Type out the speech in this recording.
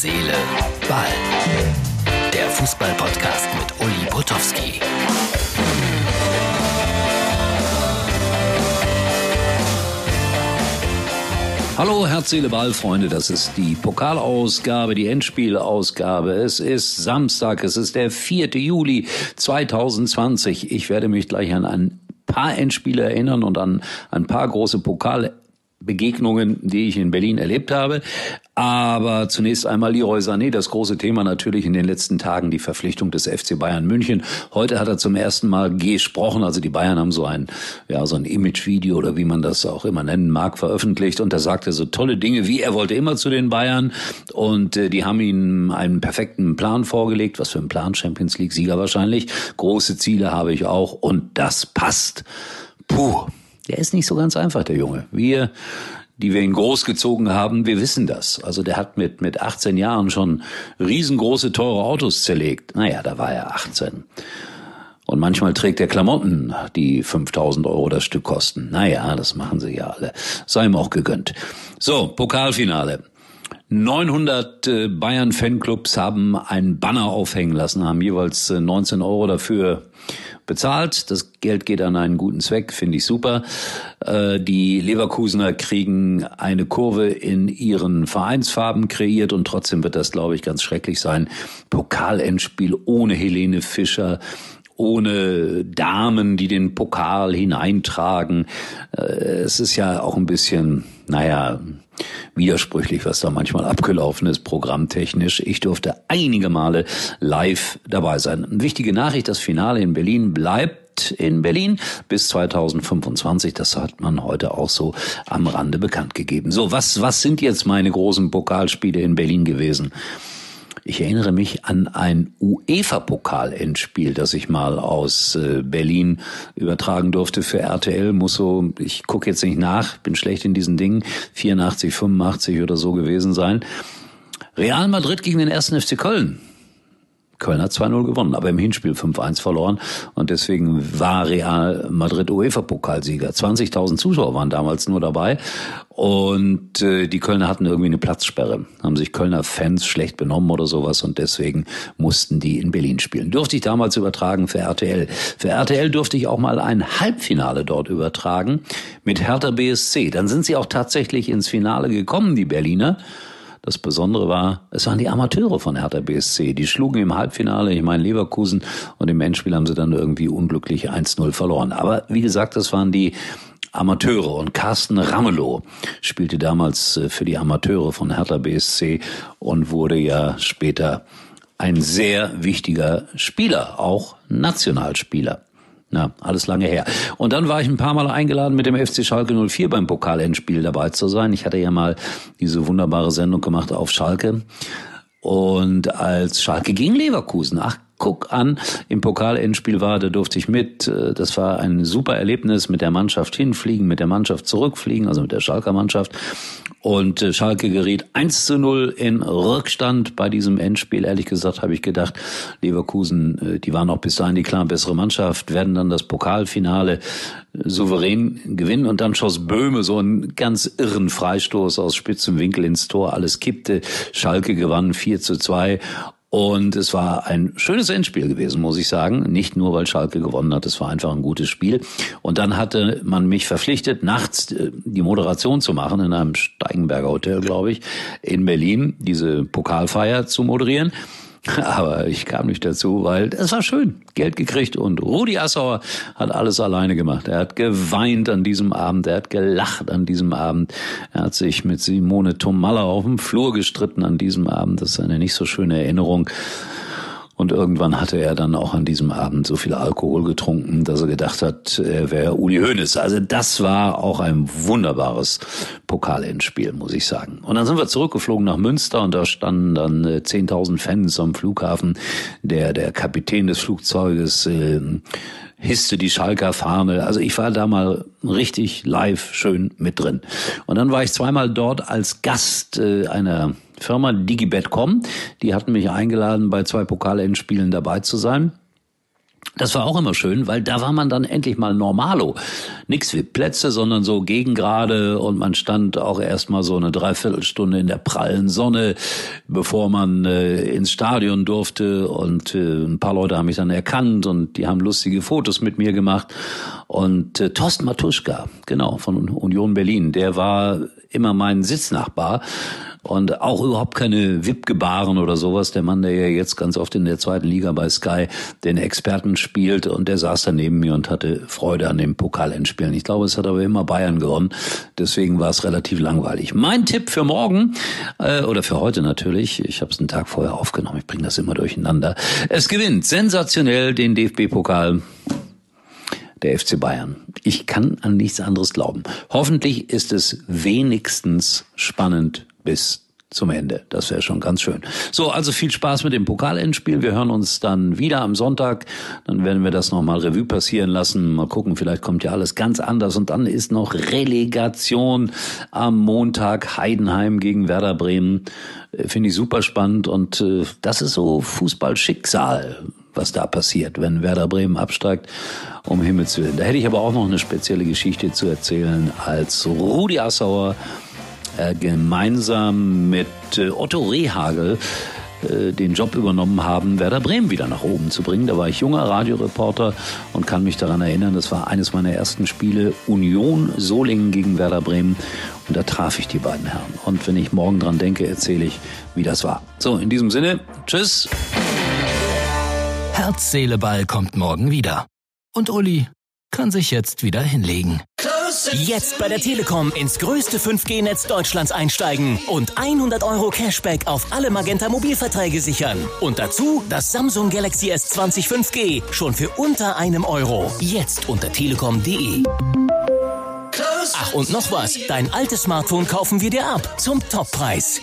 Seele, Ball. Der Fußball-Podcast mit Uli Potowski. Hallo, Herz, Seele, Ball, Freunde. Das ist die Pokalausgabe, die Endspielausgabe. Es ist Samstag, es ist der 4. Juli 2020. Ich werde mich gleich an ein paar Endspiele erinnern und an ein paar große Pokal Begegnungen, die ich in Berlin erlebt habe. Aber zunächst einmal Leroy Sané, das große Thema natürlich in den letzten Tagen, die Verpflichtung des FC Bayern München. Heute hat er zum ersten Mal gesprochen, also die Bayern haben so ein, ja, so ein Image-Video oder wie man das auch immer nennen mag, veröffentlicht und da sagte so tolle Dinge, wie er wollte immer zu den Bayern und äh, die haben ihm einen perfekten Plan vorgelegt, was für ein Plan, Champions League Sieger wahrscheinlich. Große Ziele habe ich auch und das passt. Puh, der ist nicht so ganz einfach, der Junge. Wir, die wir ihn großgezogen haben, wir wissen das. Also der hat mit, mit 18 Jahren schon riesengroße, teure Autos zerlegt. Naja, da war er 18. Und manchmal trägt er Klamotten, die 5000 Euro das Stück kosten. Naja, das machen sie ja alle. Sei ihm auch gegönnt. So, Pokalfinale. 900 äh, Bayern-Fanclubs haben einen Banner aufhängen lassen, haben jeweils 19 äh, Euro dafür bezahlt. Das Geld geht an einen guten Zweck, finde ich super. Äh, die Leverkusener kriegen eine Kurve in ihren Vereinsfarben kreiert und trotzdem wird das, glaube ich, ganz schrecklich sein. Pokalendspiel ohne Helene Fischer ohne Damen, die den Pokal hineintragen. Es ist ja auch ein bisschen, naja, widersprüchlich, was da manchmal abgelaufen ist, programmtechnisch. Ich durfte einige Male live dabei sein. Wichtige Nachricht, das Finale in Berlin bleibt in Berlin bis 2025. Das hat man heute auch so am Rande bekannt gegeben. So, was, was sind jetzt meine großen Pokalspiele in Berlin gewesen? Ich erinnere mich an ein UEFA-Pokal-Endspiel, das ich mal aus äh, Berlin übertragen durfte für RTL. Muss so, ich gucke jetzt nicht nach, bin schlecht in diesen Dingen, 84, 85 oder so gewesen sein. Real Madrid gegen den ersten FC Köln. Köln hat 2-0 gewonnen, aber im Hinspiel 5-1 verloren und deswegen war Real Madrid UEFA-Pokalsieger. 20.000 Zuschauer waren damals nur dabei und äh, die Kölner hatten irgendwie eine Platzsperre, haben sich Kölner Fans schlecht benommen oder sowas und deswegen mussten die in Berlin spielen. Durfte ich damals übertragen für RTL. Für RTL durfte ich auch mal ein Halbfinale dort übertragen mit Hertha BSC. Dann sind sie auch tatsächlich ins Finale gekommen, die Berliner. Das Besondere war, es waren die Amateure von Hertha BSC. Die schlugen im Halbfinale, ich meine Leverkusen, und im Endspiel haben sie dann irgendwie unglücklich 1-0 verloren. Aber wie gesagt, das waren die Amateure und Carsten Ramelow spielte damals äh, für die Amateure von Hertha BSC und wurde ja später ein sehr wichtiger Spieler, auch Nationalspieler. Na, alles lange her. Und dann war ich ein paar Mal eingeladen, mit dem FC Schalke 04 beim Pokalendspiel dabei zu sein. Ich hatte ja mal diese wunderbare Sendung gemacht auf Schalke. Und als Schalke gegen Leverkusen, ach guck an, im Pokalendspiel war, da durfte ich mit. Äh, das war ein super Erlebnis mit der Mannschaft hinfliegen, mit der Mannschaft zurückfliegen, also mit der Schalker Mannschaft. Und äh, Schalke geriet 1 zu 0 in Rückstand bei diesem Endspiel. Ehrlich gesagt habe ich gedacht, Leverkusen, äh, die waren auch bis dahin die klar bessere Mannschaft, werden dann das Pokalfinale souverän gewinnen. Und dann schoss Böhme so einen ganz irren Freistoß aus spitzem Winkel ins Tor. Alles kippte. Schalke gewann 4 zu 2. Und es war ein schönes Endspiel gewesen, muss ich sagen. Nicht nur, weil Schalke gewonnen hat, es war einfach ein gutes Spiel. Und dann hatte man mich verpflichtet, nachts äh, die Moderation zu machen in einem Steigenberger Hotel, glaube ich, in Berlin, diese Pokalfeier zu moderieren. Aber ich kam nicht dazu, weil es war schön. Geld gekriegt und Rudi Assauer hat alles alleine gemacht. Er hat geweint an diesem Abend, er hat gelacht an diesem Abend. Er hat sich mit Simone Tomalla auf dem Flur gestritten an diesem Abend. Das ist eine nicht so schöne Erinnerung. Und irgendwann hatte er dann auch an diesem Abend so viel Alkohol getrunken, dass er gedacht hat, er wäre Uli Hoeneß. Also das war auch ein wunderbares Pokalendspiel, muss ich sagen. Und dann sind wir zurückgeflogen nach Münster und da standen dann 10.000 äh, Fans am Flughafen. Der, der Kapitän des Flugzeuges äh, hisste die Schalker Fahne. Also ich war da mal richtig live schön mit drin. Und dann war ich zweimal dort als Gast äh, einer Firma Digibet.com. Die hatten mich eingeladen, bei zwei Pokalendspielen dabei zu sein. Das war auch immer schön, weil da war man dann endlich mal normalo. Nix wie Plätze, sondern so gegengrade und man stand auch erstmal so eine Dreiviertelstunde in der prallen Sonne, bevor man äh, ins Stadion durfte und äh, ein paar Leute haben mich dann erkannt und die haben lustige Fotos mit mir gemacht und äh, Thorsten Matuschka, genau, von Union Berlin, der war immer mein Sitznachbar und auch überhaupt keine VIP-Gebaren oder sowas. Der Mann, der ja jetzt ganz oft in der zweiten Liga bei Sky den Experten spielt und der saß da neben mir und hatte Freude an dem Pokalendspielen. Ich glaube, es hat aber immer Bayern gewonnen. Deswegen war es relativ langweilig. Mein Tipp für morgen äh, oder für heute natürlich, ich habe es einen Tag vorher aufgenommen, ich bringe das immer durcheinander. Es gewinnt sensationell den DFB-Pokal der FC Bayern. Ich kann an nichts anderes glauben. Hoffentlich ist es wenigstens spannend bis zum Ende. Das wäre schon ganz schön. So, also viel Spaß mit dem Pokalendspiel. Wir hören uns dann wieder am Sonntag. Dann werden wir das nochmal Revue passieren lassen. Mal gucken, vielleicht kommt ja alles ganz anders. Und dann ist noch Relegation am Montag. Heidenheim gegen Werder Bremen. Äh, finde ich super spannend. Und äh, das ist so Fußballschicksal, was da passiert, wenn Werder Bremen absteigt. Um Himmels Willen. Da hätte ich aber auch noch eine spezielle Geschichte zu erzählen, als Rudi Assauer gemeinsam mit äh, Otto Rehagel äh, den Job übernommen haben, Werder Bremen wieder nach oben zu bringen. Da war ich junger Radioreporter und kann mich daran erinnern, das war eines meiner ersten Spiele Union Solingen gegen Werder Bremen und da traf ich die beiden Herren. Und wenn ich morgen dran denke, erzähle ich, wie das war. So, in diesem Sinne, tschüss. Herz, Seele, Ball kommt morgen wieder. Und Uli kann sich jetzt wieder hinlegen. Jetzt bei der Telekom ins größte 5G-Netz Deutschlands einsteigen und 100 Euro Cashback auf alle Magenta Mobilverträge sichern. Und dazu das Samsung Galaxy S20 5G schon für unter einem Euro. Jetzt unter telekom.de. Ach und noch was, dein altes Smartphone kaufen wir dir ab zum Toppreis.